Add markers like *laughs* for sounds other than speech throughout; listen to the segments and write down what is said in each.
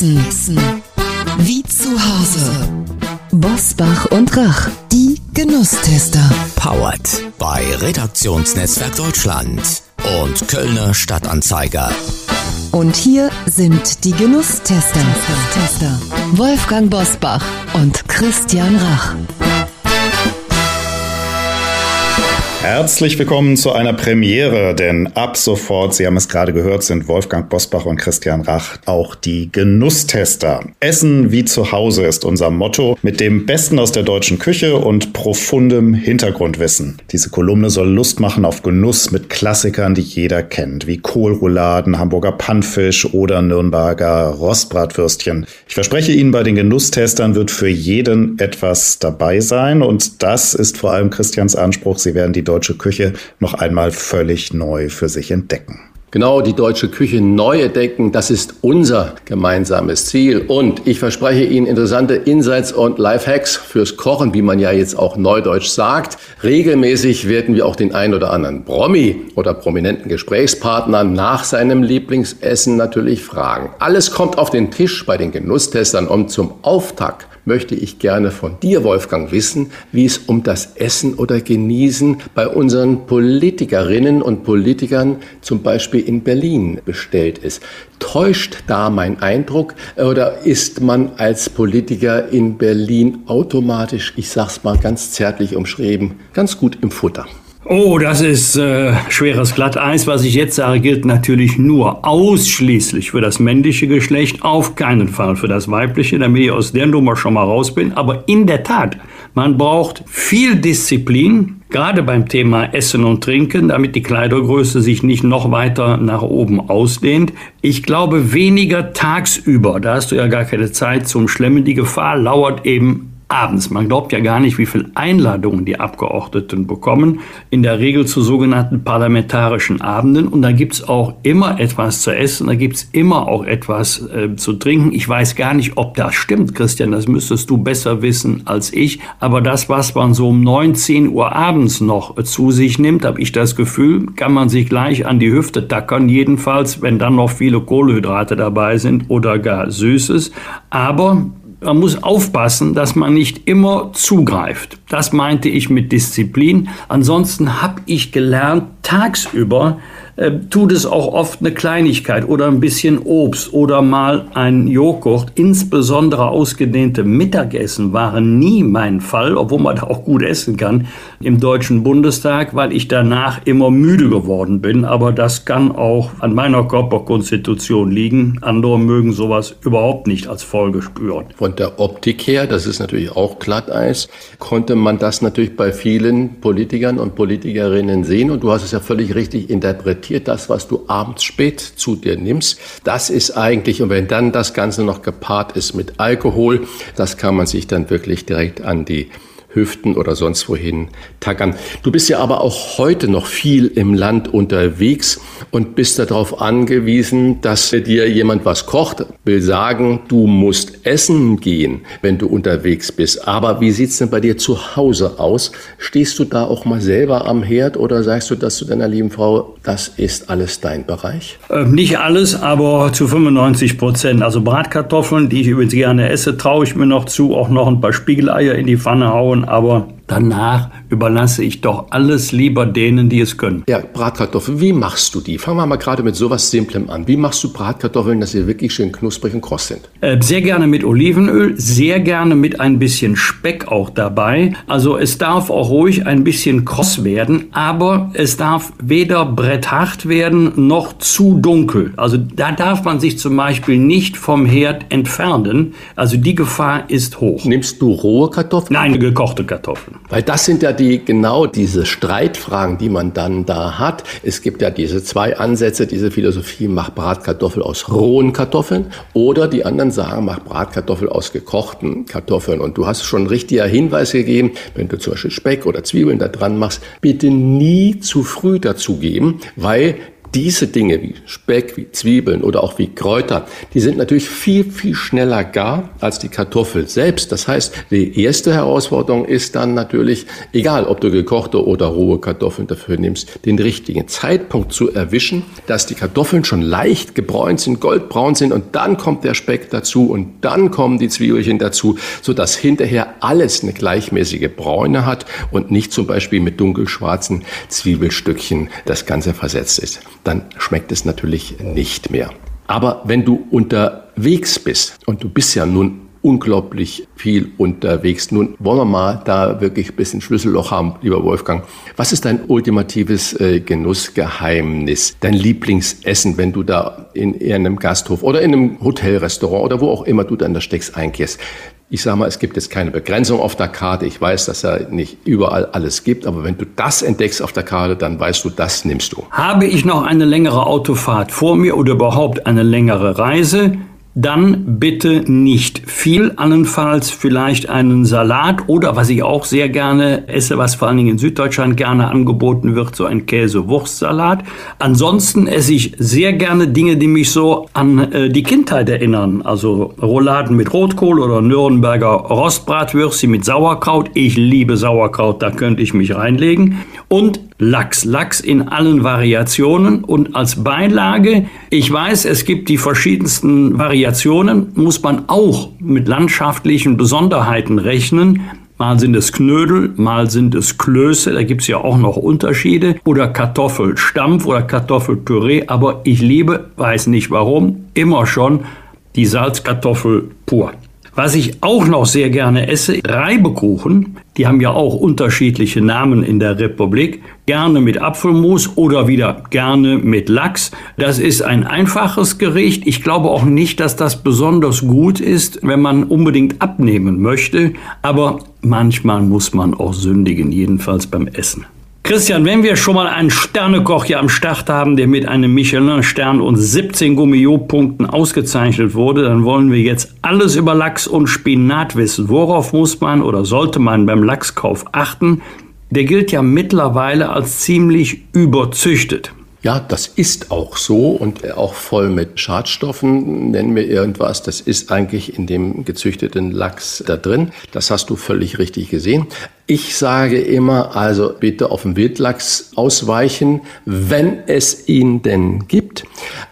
Essen. Essen. Wie zu Hause. Bosbach und Rach, die Genusstester. Powered bei Redaktionsnetzwerk Deutschland und Kölner Stadtanzeiger. Und hier sind die Genusstester. Wolfgang Bosbach und Christian Rach. Herzlich willkommen zu einer Premiere, denn ab sofort, Sie haben es gerade gehört, sind Wolfgang Bosbach und Christian Rach auch die Genusstester. Essen wie zu Hause ist unser Motto mit dem Besten aus der deutschen Küche und profundem Hintergrundwissen. Diese Kolumne soll Lust machen auf Genuss mit Klassikern, die jeder kennt, wie Kohlrouladen, Hamburger Pannfisch oder Nürnberger Rostbratwürstchen. Ich verspreche Ihnen, bei den Genusstestern wird für jeden etwas dabei sein und das ist vor allem Christians Anspruch. Sie werden die deutsche Küche noch einmal völlig neu für sich entdecken. Genau, die deutsche Küche neu entdecken, das ist unser gemeinsames Ziel. Und ich verspreche Ihnen interessante Insights und Lifehacks fürs Kochen, wie man ja jetzt auch neudeutsch sagt. Regelmäßig werden wir auch den ein oder anderen Promi oder prominenten Gesprächspartner nach seinem Lieblingsessen natürlich fragen. Alles kommt auf den Tisch bei den Genusstestern und zum Auftakt möchte ich gerne von dir, Wolfgang, wissen, wie es um das Essen oder Genießen bei unseren Politikerinnen und Politikern, zum Beispiel in Berlin, bestellt ist. Täuscht da mein Eindruck oder ist man als Politiker in Berlin automatisch, ich sag's mal ganz zärtlich umschrieben, ganz gut im Futter? Oh, das ist äh, schweres Glatteis. Was ich jetzt sage, gilt natürlich nur ausschließlich für das männliche Geschlecht, auf keinen Fall für das weibliche, damit ich aus der Nummer schon mal raus bin. Aber in der Tat, man braucht viel Disziplin, gerade beim Thema Essen und Trinken, damit die Kleidergröße sich nicht noch weiter nach oben ausdehnt. Ich glaube weniger tagsüber, da hast du ja gar keine Zeit zum Schlemmen. Die Gefahr lauert eben abends. Man glaubt ja gar nicht, wie viele Einladungen die Abgeordneten bekommen. In der Regel zu sogenannten parlamentarischen Abenden. Und da gibt's auch immer etwas zu essen, da gibt's immer auch etwas äh, zu trinken. Ich weiß gar nicht, ob das stimmt, Christian, das müsstest du besser wissen als ich. Aber das, was man so um 19 Uhr abends noch äh, zu sich nimmt, habe ich das Gefühl, kann man sich gleich an die Hüfte tackern. Jedenfalls, wenn dann noch viele Kohlenhydrate dabei sind oder gar Süßes. Aber man muss aufpassen, dass man nicht immer zugreift. Das meinte ich mit Disziplin. Ansonsten habe ich gelernt, tagsüber äh, tut es auch oft eine Kleinigkeit oder ein bisschen Obst oder mal ein Joghurt. Insbesondere ausgedehnte Mittagessen waren nie mein Fall, obwohl man da auch gut essen kann im Deutschen Bundestag, weil ich danach immer müde geworden bin. Aber das kann auch an meiner Körperkonstitution liegen. Andere mögen sowas überhaupt nicht als Folge spüren. Von der Optik her, das ist natürlich auch Glatteis, konnte man das natürlich bei vielen Politikern und Politikerinnen sehen. Und du hast es ja völlig richtig interpretiert reflektiert das, was du abends spät zu dir nimmst. Das ist eigentlich, und wenn dann das Ganze noch gepaart ist mit Alkohol, das kann man sich dann wirklich direkt an die Hüften oder sonst wohin tackern. Du bist ja aber auch heute noch viel im Land unterwegs und bist darauf angewiesen, dass dir jemand was kocht. Will sagen, du musst essen gehen, wenn du unterwegs bist. Aber wie sieht's denn bei dir zu Hause aus? Stehst du da auch mal selber am Herd oder sagst du das zu deiner lieben Frau, das ist alles dein Bereich? Äh, nicht alles, aber zu 95 Prozent. Also Bratkartoffeln, die ich übrigens gerne esse, traue ich mir noch zu, auch noch ein paar Spiegeleier in die Pfanne hauen, aber Danach überlasse ich doch alles lieber denen, die es können. Ja, Bratkartoffeln, wie machst du die? Fangen wir mal gerade mit sowas Simplem an. Wie machst du Bratkartoffeln, dass sie wirklich schön knusprig und kross sind? Äh, sehr gerne mit Olivenöl, sehr gerne mit ein bisschen Speck auch dabei. Also es darf auch ruhig ein bisschen kross werden, aber es darf weder bretthart werden noch zu dunkel. Also da darf man sich zum Beispiel nicht vom Herd entfernen. Also die Gefahr ist hoch. Nimmst du rohe Kartoffeln? Nein, gekochte Kartoffeln. Weil das sind ja die, genau diese Streitfragen, die man dann da hat. Es gibt ja diese zwei Ansätze, diese Philosophie, mach Bratkartoffel aus rohen Kartoffeln oder die anderen sagen, mach Bratkartoffel aus gekochten Kartoffeln. Und du hast schon richtiger Hinweis gegeben, wenn du zum Beispiel Speck oder Zwiebeln da dran machst, bitte nie zu früh dazugeben, weil diese Dinge wie Speck, wie Zwiebeln oder auch wie Kräuter, die sind natürlich viel, viel schneller gar als die Kartoffel selbst. Das heißt, die erste Herausforderung ist dann natürlich, egal ob du gekochte oder rohe Kartoffeln dafür nimmst, den richtigen Zeitpunkt zu erwischen, dass die Kartoffeln schon leicht gebräunt sind, goldbraun sind und dann kommt der Speck dazu und dann kommen die Zwiebelchen dazu, sodass hinterher alles eine gleichmäßige Bräune hat und nicht zum Beispiel mit dunkelschwarzen Zwiebelstückchen das Ganze versetzt ist. Dann schmeckt es natürlich nicht mehr. Aber wenn du unterwegs bist und du bist ja nun unglaublich viel unterwegs. Nun wollen wir mal da wirklich ein bisschen Schlüsselloch haben, lieber Wolfgang. Was ist dein ultimatives äh, Genussgeheimnis, dein Lieblingsessen, wenn du da in einem Gasthof oder in einem Hotelrestaurant oder wo auch immer du dann da steckst einkehrst? Ich sage mal, es gibt jetzt keine Begrenzung auf der Karte. Ich weiß, dass er nicht überall alles gibt, aber wenn du das entdeckst auf der Karte, dann weißt du, das nimmst du. Habe ich noch eine längere Autofahrt vor mir oder überhaupt eine längere Reise, dann bitte nicht viel, allenfalls vielleicht einen Salat oder was ich auch sehr gerne esse, was vor allen Dingen in Süddeutschland gerne angeboten wird, so ein Käse-Wurstsalat. Ansonsten esse ich sehr gerne Dinge, die mich so an äh, die Kindheit erinnern, also Rouladen mit Rotkohl oder Nürnberger Rostbratwürstchen mit Sauerkraut. Ich liebe Sauerkraut, da könnte ich mich reinlegen. Und Lachs. Lachs in allen Variationen und als Beilage, ich weiß, es gibt die verschiedensten Variationen, muss man auch mit landschaftlichen Besonderheiten rechnen. Mal sind es Knödel, mal sind es Klöße, da gibt es ja auch noch Unterschiede. Oder Kartoffelstampf oder Kartoffelpüree, aber ich liebe, weiß nicht warum, immer schon die Salzkartoffel pur. Was ich auch noch sehr gerne esse, Reibekuchen. Die haben ja auch unterschiedliche Namen in der Republik. Gerne mit Apfelmus oder wieder gerne mit Lachs. Das ist ein einfaches Gericht. Ich glaube auch nicht, dass das besonders gut ist, wenn man unbedingt abnehmen möchte. Aber manchmal muss man auch sündigen, jedenfalls beim Essen. Christian, wenn wir schon mal einen Sternekoch hier am Start haben, der mit einem Michelin-Stern und 17 Gummio-Punkten ausgezeichnet wurde, dann wollen wir jetzt alles über Lachs und Spinat wissen. Worauf muss man oder sollte man beim Lachskauf achten? Der gilt ja mittlerweile als ziemlich überzüchtet. Ja, das ist auch so und auch voll mit Schadstoffen. Nennen wir irgendwas, das ist eigentlich in dem gezüchteten Lachs da drin. Das hast du völlig richtig gesehen. Ich sage immer, also bitte auf den Wildlachs ausweichen, wenn es ihn denn gibt.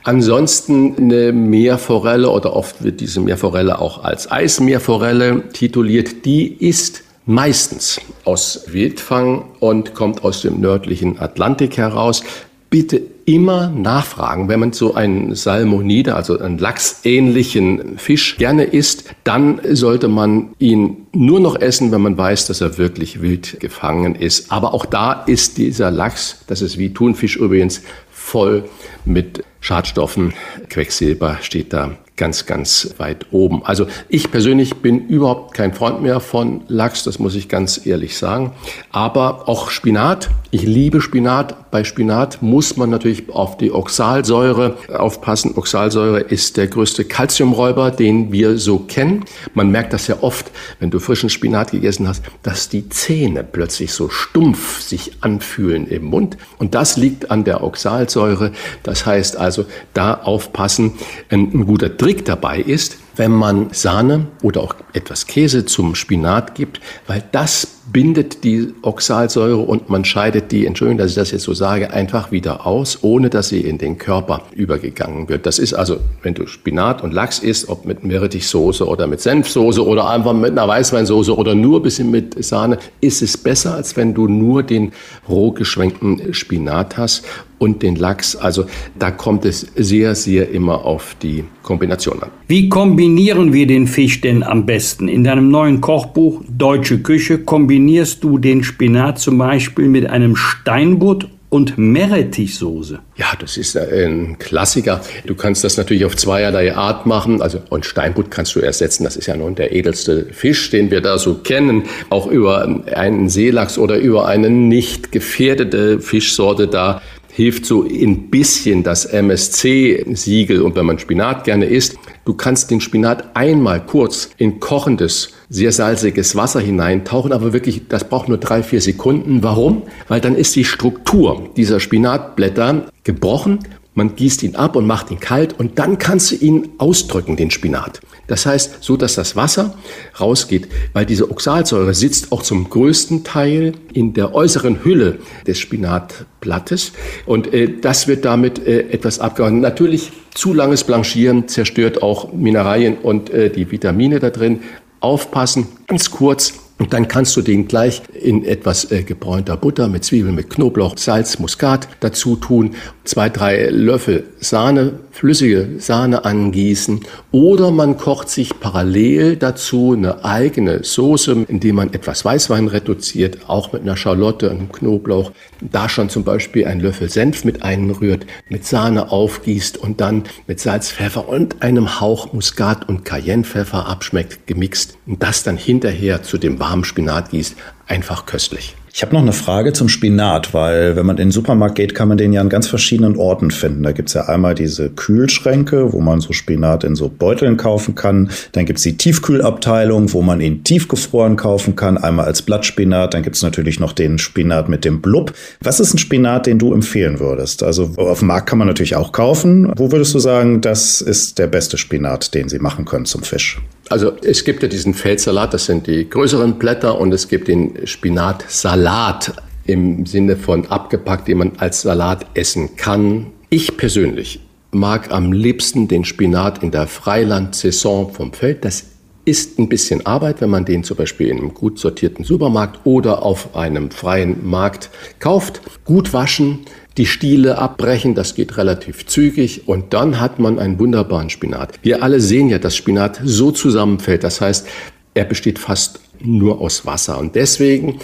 Ansonsten eine Meerforelle oder oft wird diese Meerforelle auch als Eismeerforelle tituliert. Die ist meistens aus Wildfang und kommt aus dem nördlichen Atlantik heraus bitte immer nachfragen. Wenn man so einen Salmonide, also einen lachsähnlichen Fisch gerne isst, dann sollte man ihn nur noch essen, wenn man weiß, dass er wirklich wild gefangen ist. Aber auch da ist dieser Lachs, das ist wie Thunfisch übrigens, voll mit Schadstoffen. Quecksilber steht da ganz, ganz weit oben. Also ich persönlich bin überhaupt kein Freund mehr von Lachs, das muss ich ganz ehrlich sagen. Aber auch Spinat, ich liebe Spinat. Bei Spinat muss man natürlich auf die Oxalsäure aufpassen. Oxalsäure ist der größte Kalziumräuber, den wir so kennen. Man merkt das ja oft, wenn du frischen Spinat gegessen hast, dass die Zähne plötzlich so stumpf sich anfühlen im Mund. Und das liegt an der Oxalsäure. Das heißt also, da aufpassen. Ein, ein guter Trick Trick dabei ist, wenn man Sahne oder auch etwas Käse zum Spinat gibt, weil das bindet die Oxalsäure und man scheidet die, Entschuldigung, dass ich das jetzt so sage, einfach wieder aus, ohne dass sie in den Körper übergegangen wird. Das ist also, wenn du Spinat und Lachs isst, ob mit Meerrettichsoße oder mit Senfsoße oder einfach mit einer Weißweinsoße oder nur ein bisschen mit Sahne, ist es besser, als wenn du nur den roh geschwenkten Spinat hast und den Lachs. Also da kommt es sehr, sehr immer auf die Kombination an. Wie kombinieren wir den Fisch denn am besten? In deinem neuen Kochbuch Deutsche Küche kombinieren kombinierst du den Spinat zum Beispiel mit einem Steinbutt und Meerrettichsoße. Ja, das ist ein Klassiker. Du kannst das natürlich auf zweierlei Art machen. Also, und Steinbutt kannst du ersetzen. Das ist ja nun der edelste Fisch, den wir da so kennen. Auch über einen Seelachs oder über eine nicht gefährdete Fischsorte da hilft so ein bisschen das MSC-Siegel. Und wenn man Spinat gerne isst, du kannst den Spinat einmal kurz in kochendes sehr salziges Wasser hineintauchen, aber wirklich, das braucht nur drei, vier Sekunden. Warum? Weil dann ist die Struktur dieser Spinatblätter gebrochen Man gießt ihn ab und macht ihn kalt und dann kannst du ihn ausdrücken, den Spinat. Das heißt, so dass das Wasser rausgeht, weil diese Oxalsäure sitzt auch zum größten Teil in der äußeren Hülle des Spinatblattes und äh, das wird damit äh, etwas abgehauen. Natürlich zu langes Blanchieren zerstört auch Mineralien und äh, die Vitamine da drin. Aufpassen, ganz kurz, und dann kannst du den gleich in etwas äh, gebräunter Butter mit Zwiebeln, mit Knoblauch, Salz, Muskat dazu tun, zwei, drei Löffel Sahne, flüssige Sahne angießen. Oder man kocht sich parallel dazu eine eigene Soße, indem man etwas Weißwein reduziert, auch mit einer Schalotte, einem Knoblauch, da schon zum Beispiel einen Löffel Senf mit einrührt, mit Sahne aufgießt und dann mit Salz, Pfeffer und einem Hauch Muskat und Cayennepfeffer abschmeckt, gemixt. Und das dann hinterher zu dem warmen Spinat gießt, einfach köstlich. Ich habe noch eine Frage zum Spinat, weil wenn man in den Supermarkt geht, kann man den ja an ganz verschiedenen Orten finden. Da gibt's ja einmal diese Kühlschränke, wo man so Spinat in so Beuteln kaufen kann. Dann gibt's die Tiefkühlabteilung, wo man ihn tiefgefroren kaufen kann, einmal als Blattspinat. Dann gibt's natürlich noch den Spinat mit dem Blub. Was ist ein Spinat, den du empfehlen würdest? Also auf dem Markt kann man natürlich auch kaufen. Wo würdest du sagen, das ist der beste Spinat, den sie machen können zum Fisch? Also es gibt ja diesen Feldsalat, das sind die größeren Blätter und es gibt den Spinatsalat im Sinne von abgepackt, den man als Salat essen kann. Ich persönlich mag am liebsten den Spinat in der Freiland-Saison vom Feld. Das ist ein bisschen Arbeit, wenn man den zum Beispiel in einem gut sortierten Supermarkt oder auf einem freien Markt kauft. Gut waschen, die Stiele abbrechen, das geht relativ zügig und dann hat man einen wunderbaren Spinat. Wir alle sehen ja, dass Spinat so zusammenfällt, das heißt, er besteht fast nur aus Wasser und deswegen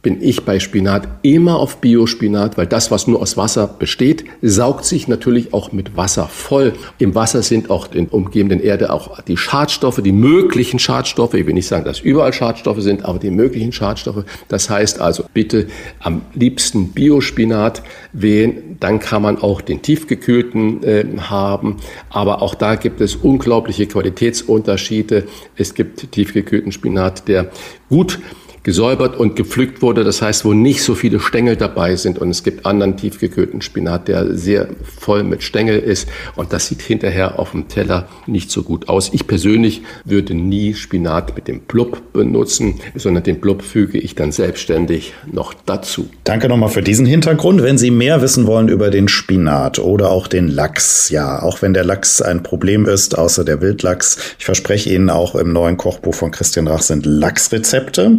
bin ich bei Spinat immer auf Biospinat, weil das, was nur aus Wasser besteht, saugt sich natürlich auch mit Wasser voll. Im Wasser sind auch in umgebenden Erde auch die Schadstoffe, die möglichen Schadstoffe. Ich will nicht sagen, dass überall Schadstoffe sind, aber die möglichen Schadstoffe. Das heißt also bitte am liebsten Biospinat wählen. Dann kann man auch den tiefgekühlten äh, haben. Aber auch da gibt es unglaubliche Qualitätsunterschiede. Es gibt tiefgekühlten Spinat, der gut gesäubert und gepflückt wurde. Das heißt, wo nicht so viele Stängel dabei sind. Und es gibt anderen tiefgekühlten Spinat, der sehr voll mit Stängel ist. Und das sieht hinterher auf dem Teller nicht so gut aus. Ich persönlich würde nie Spinat mit dem Blub benutzen, sondern den Blub füge ich dann selbstständig noch dazu. Danke nochmal für diesen Hintergrund. Wenn Sie mehr wissen wollen über den Spinat oder auch den Lachs, ja, auch wenn der Lachs ein Problem ist, außer der Wildlachs, ich verspreche Ihnen auch im neuen Kochbuch von Christian Rach sind Lachsrezepte.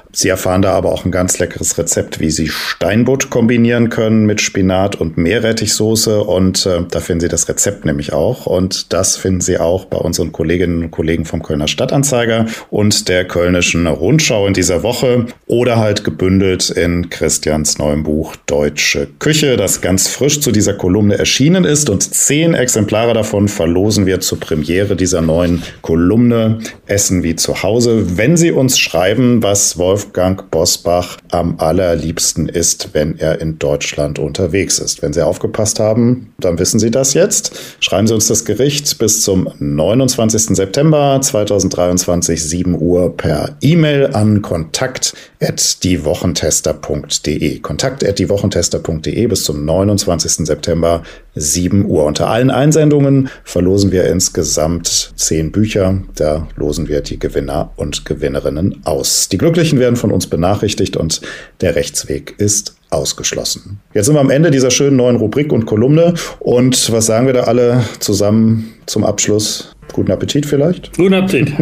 Sie erfahren da aber auch ein ganz leckeres Rezept, wie Sie Steinbutt kombinieren können mit Spinat und Meerrettichsoße. Und äh, da finden Sie das Rezept nämlich auch. Und das finden Sie auch bei unseren Kolleginnen und Kollegen vom Kölner Stadtanzeiger und der Kölnischen Rundschau in dieser Woche. Oder halt gebündelt in Christians neuem Buch Deutsche Küche, das ganz frisch zu dieser Kolumne erschienen ist. Und zehn Exemplare davon verlosen wir zur Premiere dieser neuen Kolumne Essen wie zu Hause. Wenn Sie uns schreiben, was Wolf Wolfgang Bosbach am allerliebsten ist, wenn er in Deutschland unterwegs ist. Wenn Sie aufgepasst haben, dann wissen Sie das jetzt. Schreiben Sie uns das Gericht bis zum 29. September 2023, 7 Uhr per E-Mail an kontakt.diewochentester.de. Kontakt.diewochentester.de bis zum 29. September, 7 Uhr. Unter allen Einsendungen verlosen wir insgesamt zehn Bücher. Da losen wir die Gewinner und Gewinnerinnen aus. Die Glücklichen werden werden von uns benachrichtigt und der Rechtsweg ist ausgeschlossen. Jetzt sind wir am Ende dieser schönen neuen Rubrik und Kolumne. Und was sagen wir da alle zusammen zum Abschluss? Guten Appetit vielleicht? Guten Appetit.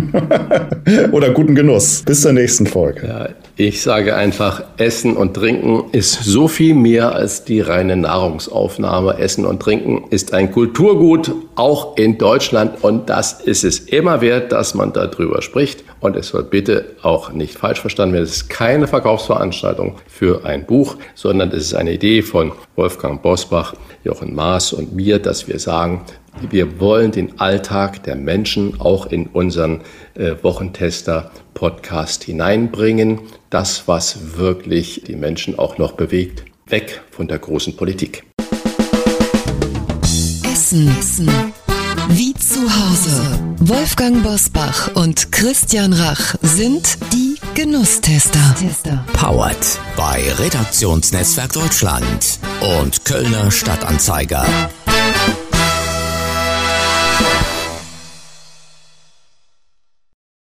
*laughs* Oder guten Genuss. Bis zur nächsten Folge. Ja, ich sage einfach, Essen und Trinken ist so viel mehr als die reine Nahrungsaufnahme. Essen und Trinken ist ein Kulturgut, auch in Deutschland. Und das ist es immer wert, dass man darüber spricht. Und es wird bitte auch nicht falsch verstanden werden. Es ist keine Verkaufsveranstaltung für ein Buch, sondern es ist eine Idee von Wolfgang Bosbach, Jochen Maas und mir, dass wir sagen, wir wollen den Alltag der Menschen auch in unseren äh, Wochentester-Podcast hineinbringen. Das, was wirklich die Menschen auch noch bewegt. Weg von der großen Politik. Essen. Essen. Wie zu Hause. Wolfgang Bosbach und Christian Rach sind die Genusstester. Powered bei Redaktionsnetzwerk Deutschland und Kölner Stadtanzeiger.